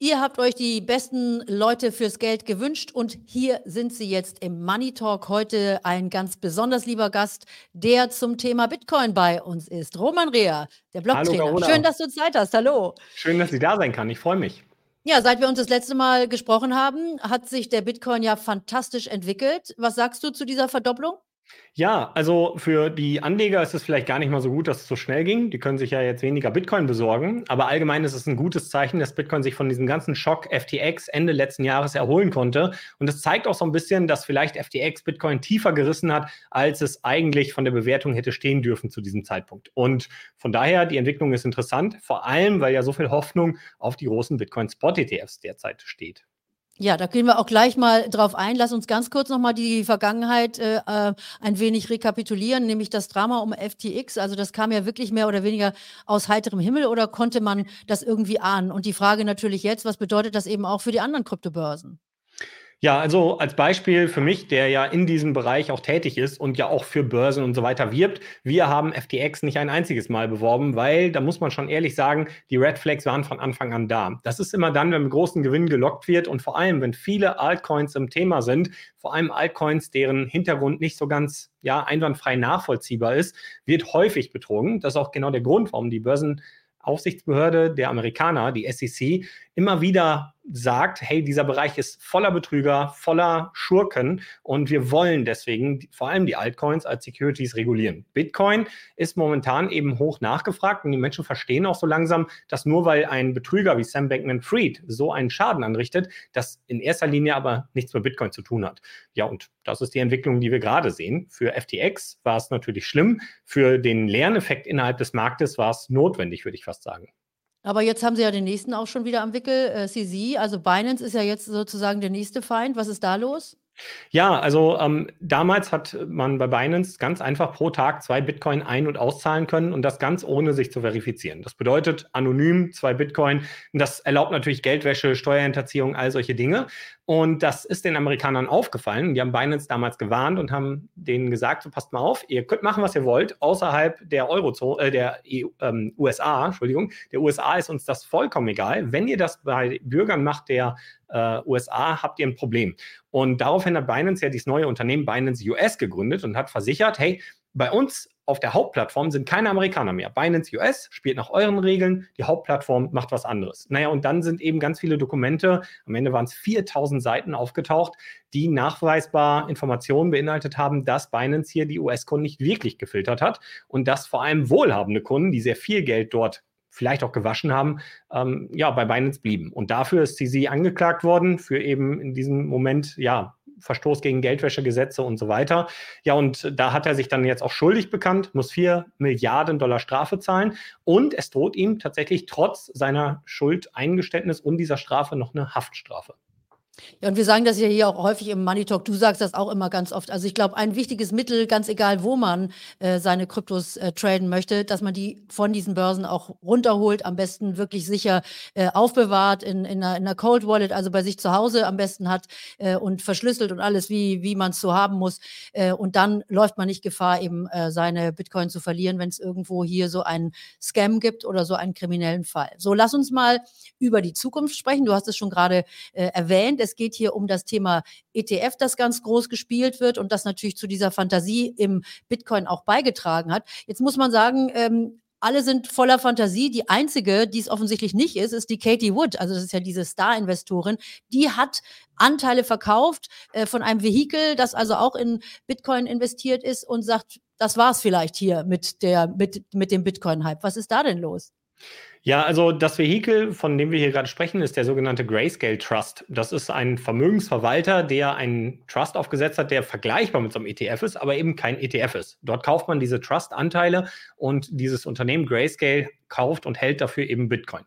Ihr habt euch die besten Leute fürs Geld gewünscht und hier sind sie jetzt im Money Talk. Heute ein ganz besonders lieber Gast, der zum Thema Bitcoin bei uns ist. Roman Rea, der Blogtrainer. Schön, dass du Zeit hast. Hallo. Schön, dass sie da sein kann. Ich freue mich. Ja, seit wir uns das letzte Mal gesprochen haben, hat sich der Bitcoin ja fantastisch entwickelt. Was sagst du zu dieser Verdopplung? Ja, also für die Anleger ist es vielleicht gar nicht mal so gut, dass es so schnell ging. Die können sich ja jetzt weniger Bitcoin besorgen. Aber allgemein ist es ein gutes Zeichen, dass Bitcoin sich von diesem ganzen Schock FTX Ende letzten Jahres erholen konnte. Und es zeigt auch so ein bisschen, dass vielleicht FTX Bitcoin tiefer gerissen hat, als es eigentlich von der Bewertung hätte stehen dürfen zu diesem Zeitpunkt. Und von daher, die Entwicklung ist interessant, vor allem, weil ja so viel Hoffnung auf die großen Bitcoin-Spot-ETFs derzeit steht. Ja, da gehen wir auch gleich mal drauf ein. Lass uns ganz kurz nochmal die Vergangenheit äh, äh, ein wenig rekapitulieren, nämlich das Drama um FTX. Also das kam ja wirklich mehr oder weniger aus heiterem Himmel oder konnte man das irgendwie ahnen? Und die Frage natürlich jetzt, was bedeutet das eben auch für die anderen Kryptobörsen? Ja, also als Beispiel für mich, der ja in diesem Bereich auch tätig ist und ja auch für Börsen und so weiter wirbt. Wir haben FTX nicht ein einziges Mal beworben, weil da muss man schon ehrlich sagen, die Red Flags waren von Anfang an da. Das ist immer dann, wenn mit großen Gewinnen gelockt wird und vor allem, wenn viele Altcoins im Thema sind, vor allem Altcoins, deren Hintergrund nicht so ganz ja, einwandfrei nachvollziehbar ist, wird häufig betrogen. Das ist auch genau der Grund, warum die Börsenaufsichtsbehörde der Amerikaner, die SEC, immer wieder sagt, hey, dieser Bereich ist voller Betrüger, voller Schurken und wir wollen deswegen vor allem die Altcoins als Securities regulieren. Bitcoin ist momentan eben hoch nachgefragt und die Menschen verstehen auch so langsam, dass nur weil ein Betrüger wie Sam Bankman-Fried so einen Schaden anrichtet, das in erster Linie aber nichts mit Bitcoin zu tun hat. Ja, und das ist die Entwicklung, die wir gerade sehen. Für FTX war es natürlich schlimm, für den Lerneffekt innerhalb des Marktes war es notwendig, würde ich fast sagen. Aber jetzt haben sie ja den nächsten auch schon wieder am Wickel, äh, CZ. Also Binance ist ja jetzt sozusagen der nächste Feind. Was ist da los? Ja, also ähm, damals hat man bei Binance ganz einfach pro Tag zwei Bitcoin ein- und auszahlen können und das ganz ohne sich zu verifizieren. Das bedeutet anonym zwei Bitcoin. Das erlaubt natürlich Geldwäsche, Steuerhinterziehung, all solche Dinge. Und das ist den Amerikanern aufgefallen. Die haben Binance damals gewarnt und haben denen gesagt: so, passt mal auf, ihr könnt machen, was ihr wollt, außerhalb der Eurozone, äh, der EU, ähm, USA, Entschuldigung, der USA ist uns das vollkommen egal. Wenn ihr das bei Bürgern macht der äh, USA, habt ihr ein Problem. Und daraufhin hat Binance ja dieses neue Unternehmen Binance US gegründet und hat versichert, hey, bei uns auf der Hauptplattform sind keine Amerikaner mehr. Binance US spielt nach euren Regeln, die Hauptplattform macht was anderes. Naja, und dann sind eben ganz viele Dokumente, am Ende waren es 4000 Seiten aufgetaucht, die nachweisbar Informationen beinhaltet haben, dass Binance hier die US-Kunden nicht wirklich gefiltert hat und dass vor allem wohlhabende Kunden, die sehr viel Geld dort vielleicht auch gewaschen haben, ähm, ja, bei Binance blieben. Und dafür ist CZ angeklagt worden, für eben in diesem Moment, ja, Verstoß gegen Geldwäschegesetze und so weiter. Ja, und da hat er sich dann jetzt auch schuldig bekannt, muss vier Milliarden Dollar Strafe zahlen und es droht ihm tatsächlich trotz seiner Schuldeingeständnis und dieser Strafe noch eine Haftstrafe. Ja, und wir sagen das ja hier auch häufig im Money Talk. Du sagst das auch immer ganz oft. Also ich glaube, ein wichtiges Mittel, ganz egal, wo man äh, seine Kryptos äh, traden möchte, dass man die von diesen Börsen auch runterholt, am besten wirklich sicher äh, aufbewahrt in, in, einer, in einer Cold Wallet, also bei sich zu Hause am besten hat äh, und verschlüsselt und alles, wie, wie man es so haben muss. Äh, und dann läuft man nicht Gefahr, eben äh, seine Bitcoin zu verlieren, wenn es irgendwo hier so einen Scam gibt oder so einen kriminellen Fall. So, lass uns mal über die Zukunft sprechen. Du hast es schon gerade erwähnt es geht hier um das Thema ETF, das ganz groß gespielt wird und das natürlich zu dieser Fantasie im Bitcoin auch beigetragen hat. Jetzt muss man sagen, ähm, alle sind voller Fantasie. Die einzige, die es offensichtlich nicht ist, ist die Katie Wood. Also das ist ja diese Star-Investorin. Die hat Anteile verkauft äh, von einem Vehikel, das also auch in Bitcoin investiert ist und sagt, das war's vielleicht hier mit der mit mit dem Bitcoin-Hype. Was ist da denn los? Ja, also das Vehikel, von dem wir hier gerade sprechen, ist der sogenannte Grayscale Trust. Das ist ein Vermögensverwalter, der einen Trust aufgesetzt hat, der vergleichbar mit so einem ETF ist, aber eben kein ETF ist. Dort kauft man diese Trust-Anteile und dieses Unternehmen Grayscale kauft und hält dafür eben Bitcoin.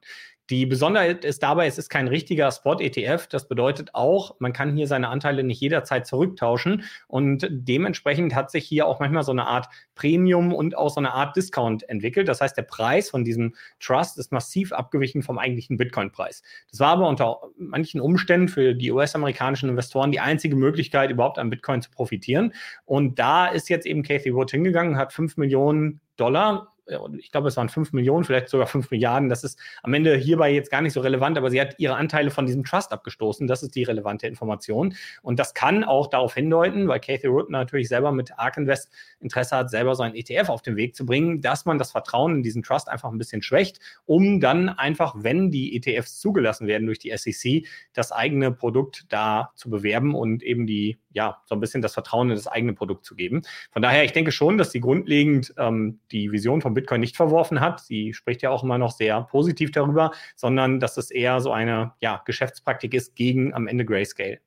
Die Besonderheit ist dabei, es ist kein richtiger Spot-ETF. Das bedeutet auch, man kann hier seine Anteile nicht jederzeit zurücktauschen. Und dementsprechend hat sich hier auch manchmal so eine Art Premium und auch so eine Art Discount entwickelt. Das heißt, der Preis von diesem Trust ist massiv abgewichen vom eigentlichen Bitcoin-Preis. Das war aber unter manchen Umständen für die US-amerikanischen Investoren die einzige Möglichkeit, überhaupt an Bitcoin zu profitieren. Und da ist jetzt eben Cathy Wood hingegangen, hat 5 Millionen Dollar ich glaube, es waren 5 Millionen, vielleicht sogar 5 Milliarden. Das ist am Ende hierbei jetzt gar nicht so relevant, aber sie hat ihre Anteile von diesem Trust abgestoßen. Das ist die relevante Information. Und das kann auch darauf hindeuten, weil Kathy Wood natürlich selber mit ARK Invest Interesse hat, selber so ein ETF auf den Weg zu bringen, dass man das Vertrauen in diesen Trust einfach ein bisschen schwächt, um dann einfach, wenn die ETFs zugelassen werden durch die SEC, das eigene Produkt da zu bewerben und eben die, ja, so ein bisschen das Vertrauen in das eigene Produkt zu geben. Von daher, ich denke schon, dass sie grundlegend ähm, die Vision von Bitcoin nicht verworfen hat. Sie spricht ja auch immer noch sehr positiv darüber, sondern dass es eher so eine ja, Geschäftspraktik ist gegen am Ende Grayscale.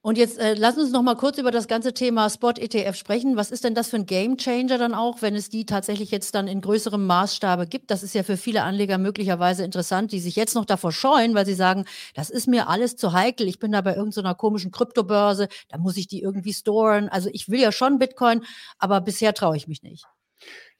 Und jetzt äh, lass uns noch mal kurz über das ganze Thema Spot-ETF sprechen. Was ist denn das für ein Game-Changer dann auch, wenn es die tatsächlich jetzt dann in größerem Maßstabe gibt? Das ist ja für viele Anleger möglicherweise interessant, die sich jetzt noch davor scheuen, weil sie sagen, das ist mir alles zu heikel. Ich bin da bei irgendeiner komischen Kryptobörse, da muss ich die irgendwie storen. Also ich will ja schon Bitcoin, aber bisher traue ich mich nicht.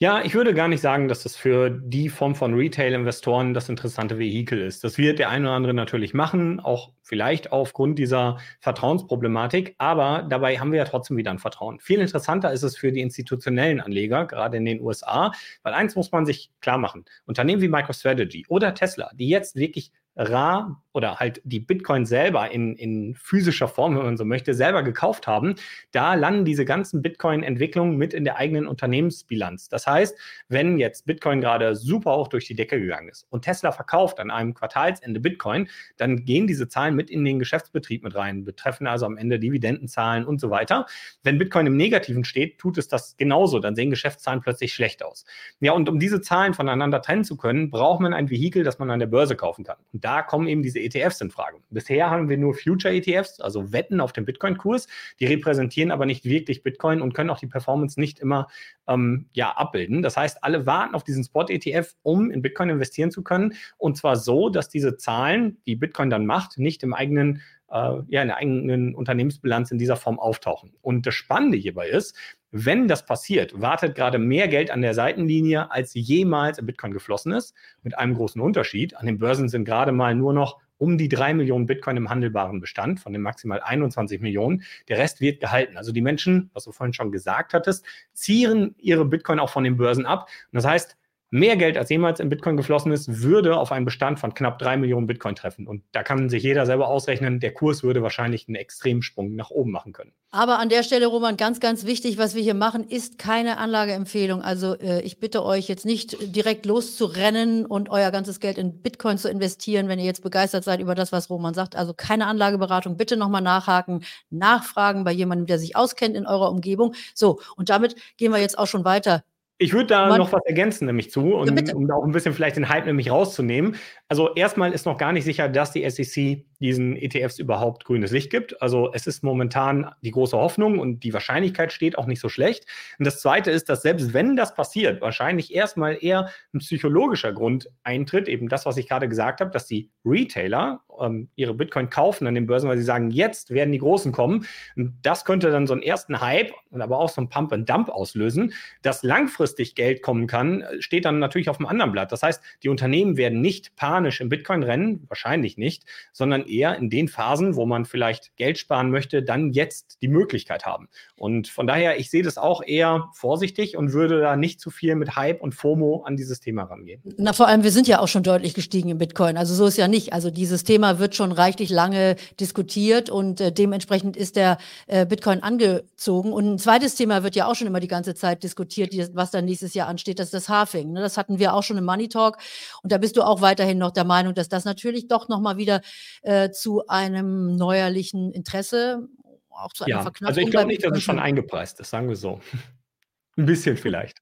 Ja, ich würde gar nicht sagen, dass das für die Form von Retail-Investoren das interessante Vehikel ist. Das wird der eine oder andere natürlich machen, auch vielleicht aufgrund dieser Vertrauensproblematik, aber dabei haben wir ja trotzdem wieder ein Vertrauen. Viel interessanter ist es für die institutionellen Anleger, gerade in den USA, weil eins muss man sich klar machen. Unternehmen wie MicroStrategy oder Tesla, die jetzt wirklich rar oder halt die Bitcoin selber in, in physischer Form, wenn man so möchte, selber gekauft haben, da landen diese ganzen Bitcoin-Entwicklungen mit in der eigenen Unternehmensbilanz. Das heißt, wenn jetzt Bitcoin gerade super hoch durch die Decke gegangen ist und Tesla verkauft an einem Quartalsende Bitcoin, dann gehen diese Zahlen mit in den Geschäftsbetrieb mit rein, betreffen also am Ende Dividendenzahlen und so weiter. Wenn Bitcoin im Negativen steht, tut es das genauso, dann sehen Geschäftszahlen plötzlich schlecht aus. Ja, und um diese Zahlen voneinander trennen zu können, braucht man ein Vehikel, das man an der Börse kaufen kann. Und da kommen eben diese ETFs in Frage. Bisher haben wir nur Future-ETFs, also Wetten auf den Bitcoin-Kurs. Die repräsentieren aber nicht wirklich Bitcoin und können auch die Performance nicht immer ähm, ja, abbilden. Das heißt, alle warten auf diesen Spot-ETF, um in Bitcoin investieren zu können. Und zwar so, dass diese Zahlen, die Bitcoin dann macht, nicht im eigenen äh, ja, in der eigenen Unternehmensbilanz in dieser Form auftauchen. Und das Spannende hierbei ist, wenn das passiert, wartet gerade mehr Geld an der Seitenlinie, als jemals in Bitcoin geflossen ist, mit einem großen Unterschied. An den Börsen sind gerade mal nur noch um die drei Millionen Bitcoin im handelbaren Bestand von den maximal 21 Millionen. Der Rest wird gehalten. Also die Menschen, was du vorhin schon gesagt hattest, zieren ihre Bitcoin auch von den Börsen ab. Und das heißt, mehr Geld als jemals in Bitcoin geflossen ist, würde auf einen Bestand von knapp drei Millionen Bitcoin treffen. Und da kann sich jeder selber ausrechnen, der Kurs würde wahrscheinlich einen Extremsprung nach oben machen können. Aber an der Stelle, Roman, ganz, ganz wichtig, was wir hier machen, ist keine Anlageempfehlung. Also äh, ich bitte euch jetzt nicht direkt loszurennen und euer ganzes Geld in Bitcoin zu investieren, wenn ihr jetzt begeistert seid über das, was Roman sagt. Also keine Anlageberatung, bitte nochmal nachhaken, nachfragen bei jemandem, der sich auskennt in eurer Umgebung. So, und damit gehen wir jetzt auch schon weiter ich würde da Man, noch was ergänzen, nämlich zu, und, ja, um da auch ein bisschen vielleicht den Hype nämlich rauszunehmen. Also erstmal ist noch gar nicht sicher, dass die SEC diesen ETFs überhaupt grünes Licht gibt. Also es ist momentan die große Hoffnung und die Wahrscheinlichkeit steht auch nicht so schlecht. Und das Zweite ist, dass selbst wenn das passiert, wahrscheinlich erstmal eher ein psychologischer Grund eintritt, eben das, was ich gerade gesagt habe, dass die Retailer ähm, ihre Bitcoin kaufen an den Börsen, weil sie sagen, jetzt werden die Großen kommen. Und das könnte dann so einen ersten Hype und aber auch so einen Pump and Dump auslösen. Dass langfristig Geld kommen kann, steht dann natürlich auf dem anderen Blatt. Das heißt, die Unternehmen werden nicht panisch im Bitcoin rennen, wahrscheinlich nicht, sondern eher in den Phasen, wo man vielleicht Geld sparen möchte, dann jetzt die Möglichkeit haben. Und von daher, ich sehe das auch eher vorsichtig und würde da nicht zu viel mit Hype und FOMO an dieses Thema rangehen. Na, vor allem, wir sind ja auch schon deutlich gestiegen im Bitcoin. Also so ist ja nicht. Also dieses Thema wird schon reichlich lange diskutiert und äh, dementsprechend ist der äh, Bitcoin angezogen. Und ein zweites Thema wird ja auch schon immer die ganze Zeit diskutiert, was dann nächstes Jahr ansteht, das ist das Halving. Ne? Das hatten wir auch schon im Money Talk. Und da bist du auch weiterhin noch der Meinung, dass das natürlich doch nochmal wieder äh, zu einem neuerlichen Interesse, auch zu einer ja, Verknappung. Also ich glaube nicht, dass es schon eingepreist ist, sagen wir so. Ein bisschen vielleicht.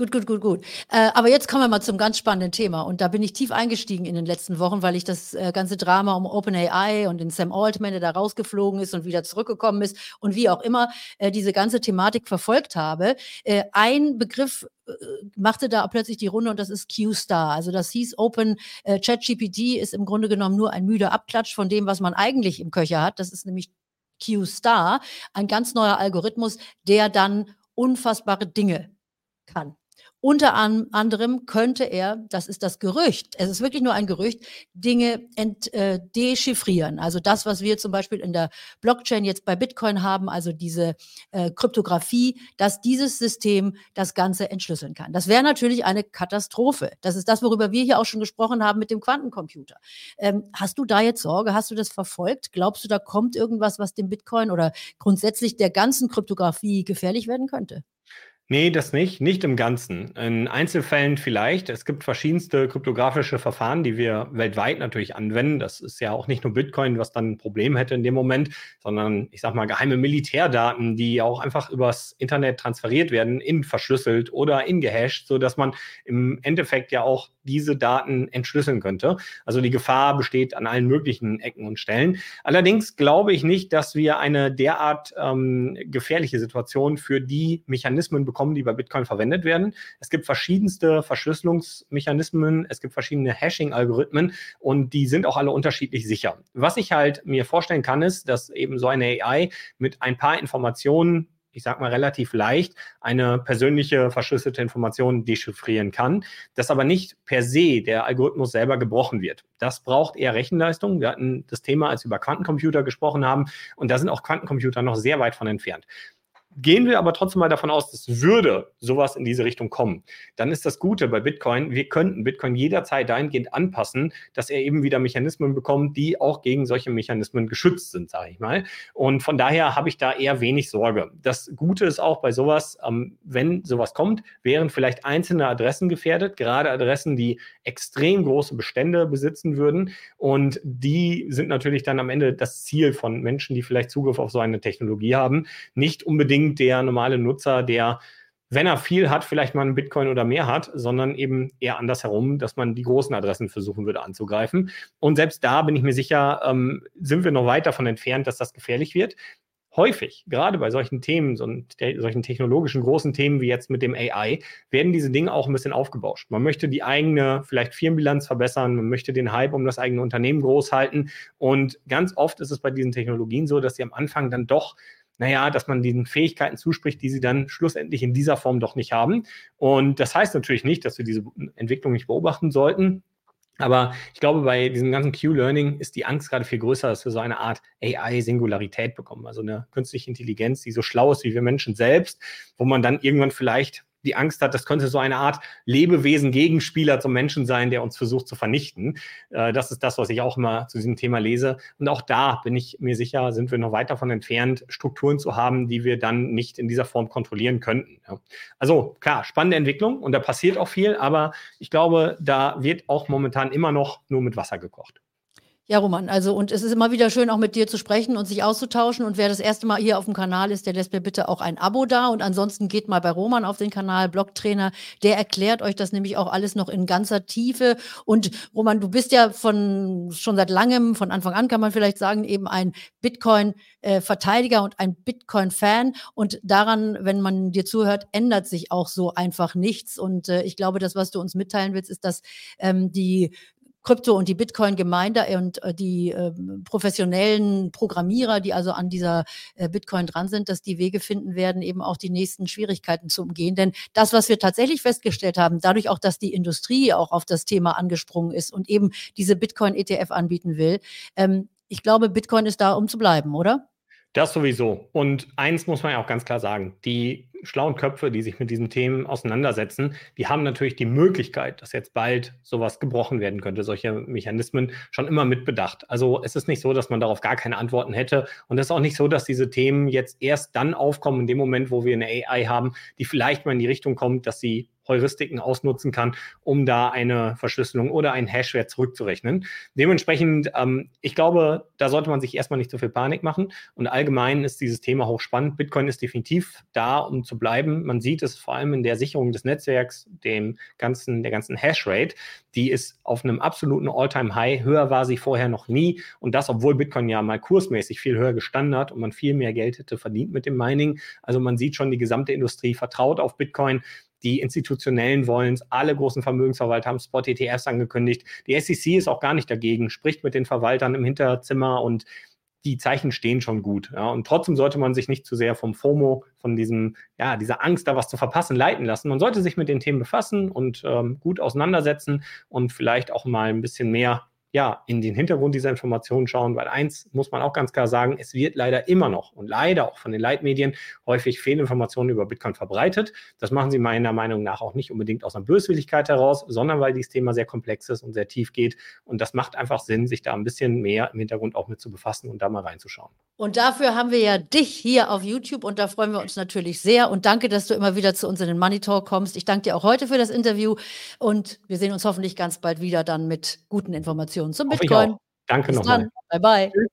Gut, gut, gut, gut. Äh, aber jetzt kommen wir mal zum ganz spannenden Thema. Und da bin ich tief eingestiegen in den letzten Wochen, weil ich das äh, ganze Drama um OpenAI und den Sam Altman, der da rausgeflogen ist und wieder zurückgekommen ist und wie auch immer äh, diese ganze Thematik verfolgt habe. Äh, ein Begriff äh, machte da plötzlich die Runde und das ist Q-Star. Also das hieß Open äh, ChatGPT ist im Grunde genommen nur ein müder Abklatsch von dem, was man eigentlich im Köcher hat. Das ist nämlich Q-Star, ein ganz neuer Algorithmus, der dann unfassbare Dinge kann. Unter anderem könnte er, das ist das Gerücht, es ist wirklich nur ein Gerücht, Dinge ent, äh, dechiffrieren. Also das, was wir zum Beispiel in der Blockchain jetzt bei Bitcoin haben, also diese äh, Kryptographie, dass dieses System das Ganze entschlüsseln kann. Das wäre natürlich eine Katastrophe. Das ist das, worüber wir hier auch schon gesprochen haben mit dem Quantencomputer. Ähm, hast du da jetzt Sorge? Hast du das verfolgt? Glaubst du, da kommt irgendwas, was dem Bitcoin oder grundsätzlich der ganzen Kryptographie gefährlich werden könnte? Nee, das nicht, nicht im Ganzen. In Einzelfällen vielleicht. Es gibt verschiedenste kryptografische Verfahren, die wir weltweit natürlich anwenden. Das ist ja auch nicht nur Bitcoin, was dann ein Problem hätte in dem Moment, sondern ich sag mal geheime Militärdaten, die auch einfach übers Internet transferiert werden, in verschlüsselt oder in gehasht, so dass man im Endeffekt ja auch diese Daten entschlüsseln könnte. Also die Gefahr besteht an allen möglichen Ecken und Stellen. Allerdings glaube ich nicht, dass wir eine derart ähm, gefährliche Situation für die Mechanismen bekommen, die bei Bitcoin verwendet werden. Es gibt verschiedenste Verschlüsselungsmechanismen, es gibt verschiedene Hashing-Algorithmen und die sind auch alle unterschiedlich sicher. Was ich halt mir vorstellen kann, ist, dass eben so eine AI mit ein paar Informationen ich sag mal, relativ leicht eine persönliche verschlüsselte Information dechiffrieren kann, dass aber nicht per se der Algorithmus selber gebrochen wird. Das braucht eher Rechenleistung. Wir hatten das Thema, als wir über Quantencomputer gesprochen haben, und da sind auch Quantencomputer noch sehr weit von entfernt. Gehen wir aber trotzdem mal davon aus, dass würde sowas in diese Richtung kommen, dann ist das Gute bei Bitcoin, wir könnten Bitcoin jederzeit dahingehend anpassen, dass er eben wieder Mechanismen bekommt, die auch gegen solche Mechanismen geschützt sind, sage ich mal. Und von daher habe ich da eher wenig Sorge. Das Gute ist auch bei sowas, ähm, wenn sowas kommt, wären vielleicht einzelne Adressen gefährdet, gerade Adressen, die extrem große Bestände besitzen würden. Und die sind natürlich dann am Ende das Ziel von Menschen, die vielleicht Zugriff auf so eine Technologie haben. Nicht unbedingt unbedingt der normale Nutzer, der, wenn er viel hat, vielleicht mal einen Bitcoin oder mehr hat, sondern eben eher andersherum, dass man die großen Adressen versuchen würde anzugreifen. Und selbst da bin ich mir sicher, ähm, sind wir noch weit davon entfernt, dass das gefährlich wird häufig, gerade bei solchen Themen, so, solchen technologischen großen Themen wie jetzt mit dem AI, werden diese Dinge auch ein bisschen aufgebauscht. Man möchte die eigene vielleicht Firmenbilanz verbessern, man möchte den Hype um das eigene Unternehmen groß halten. Und ganz oft ist es bei diesen Technologien so, dass sie am Anfang dann doch naja, dass man diesen Fähigkeiten zuspricht, die sie dann schlussendlich in dieser Form doch nicht haben. Und das heißt natürlich nicht, dass wir diese Entwicklung nicht beobachten sollten. Aber ich glaube, bei diesem ganzen Q-Learning ist die Angst gerade viel größer, dass wir so eine Art AI-Singularität bekommen. Also eine künstliche Intelligenz, die so schlau ist wie wir Menschen selbst, wo man dann irgendwann vielleicht die Angst hat, das könnte so eine Art Lebewesen-Gegenspieler zum Menschen sein, der uns versucht zu vernichten. Äh, das ist das, was ich auch immer zu diesem Thema lese. Und auch da bin ich mir sicher, sind wir noch weit davon entfernt, Strukturen zu haben, die wir dann nicht in dieser Form kontrollieren könnten. Also klar, spannende Entwicklung und da passiert auch viel, aber ich glaube, da wird auch momentan immer noch nur mit Wasser gekocht. Ja, Roman, also und es ist immer wieder schön, auch mit dir zu sprechen und sich auszutauschen. Und wer das erste Mal hier auf dem Kanal ist, der lässt mir bitte auch ein Abo da. Und ansonsten geht mal bei Roman auf den Kanal, Blogtrainer. Der erklärt euch das nämlich auch alles noch in ganzer Tiefe. Und Roman, du bist ja von schon seit langem, von Anfang an kann man vielleicht sagen, eben ein Bitcoin-Verteidiger und ein Bitcoin-Fan. Und daran, wenn man dir zuhört, ändert sich auch so einfach nichts. Und äh, ich glaube, das, was du uns mitteilen willst, ist, dass ähm, die Krypto- und die Bitcoin-Gemeinde und äh, die äh, professionellen Programmierer, die also an dieser äh, Bitcoin dran sind, dass die Wege finden werden, eben auch die nächsten Schwierigkeiten zu umgehen. Denn das, was wir tatsächlich festgestellt haben, dadurch auch, dass die Industrie auch auf das Thema angesprungen ist und eben diese Bitcoin-ETF anbieten will, ähm, ich glaube, Bitcoin ist da, um zu bleiben, oder? Das sowieso. Und eins muss man ja auch ganz klar sagen, die schlauen Köpfe, die sich mit diesen Themen auseinandersetzen, die haben natürlich die Möglichkeit, dass jetzt bald sowas gebrochen werden könnte, solche Mechanismen schon immer mitbedacht. Also es ist nicht so, dass man darauf gar keine Antworten hätte. Und es ist auch nicht so, dass diese Themen jetzt erst dann aufkommen, in dem Moment, wo wir eine AI haben, die vielleicht mal in die Richtung kommt, dass sie Heuristiken ausnutzen kann, um da eine Verschlüsselung oder einen Hashwert zurückzurechnen. Dementsprechend, ähm, ich glaube, da sollte man sich erstmal nicht so viel Panik machen. Und allgemein ist dieses Thema hochspannend. Bitcoin ist definitiv da, um zu bleiben. Man sieht es vor allem in der Sicherung des Netzwerks, dem ganzen, der ganzen Hashrate. Die ist auf einem absoluten All-Time-High. Höher war sie vorher noch nie. Und das, obwohl Bitcoin ja mal kursmäßig viel höher gestanden hat und man viel mehr Geld hätte verdient mit dem Mining. Also man sieht schon, die gesamte Industrie vertraut auf Bitcoin. Die Institutionellen wollen es, alle großen Vermögensverwalter haben Spot-ETFs angekündigt. Die SEC ist auch gar nicht dagegen, spricht mit den Verwaltern im Hinterzimmer und die Zeichen stehen schon gut. Ja, und trotzdem sollte man sich nicht zu sehr vom FOMO, von diesem, ja, dieser Angst, da was zu verpassen, leiten lassen. Man sollte sich mit den Themen befassen und ähm, gut auseinandersetzen und vielleicht auch mal ein bisschen mehr ja, in den Hintergrund dieser Informationen schauen, weil eins muss man auch ganz klar sagen, es wird leider immer noch und leider auch von den Leitmedien häufig Fehlinformationen über Bitcoin verbreitet. Das machen sie meiner Meinung nach auch nicht unbedingt aus einer Böswilligkeit heraus, sondern weil dieses Thema sehr komplex ist und sehr tief geht. Und das macht einfach Sinn, sich da ein bisschen mehr im Hintergrund auch mit zu befassen und da mal reinzuschauen. Und dafür haben wir ja dich hier auf YouTube und da freuen wir uns natürlich sehr. Und danke, dass du immer wieder zu uns in den Money Talk kommst. Ich danke dir auch heute für das Interview und wir sehen uns hoffentlich ganz bald wieder dann mit guten Informationen zum Bitcoin. Danke nochmal. Bye bye. Tschüss.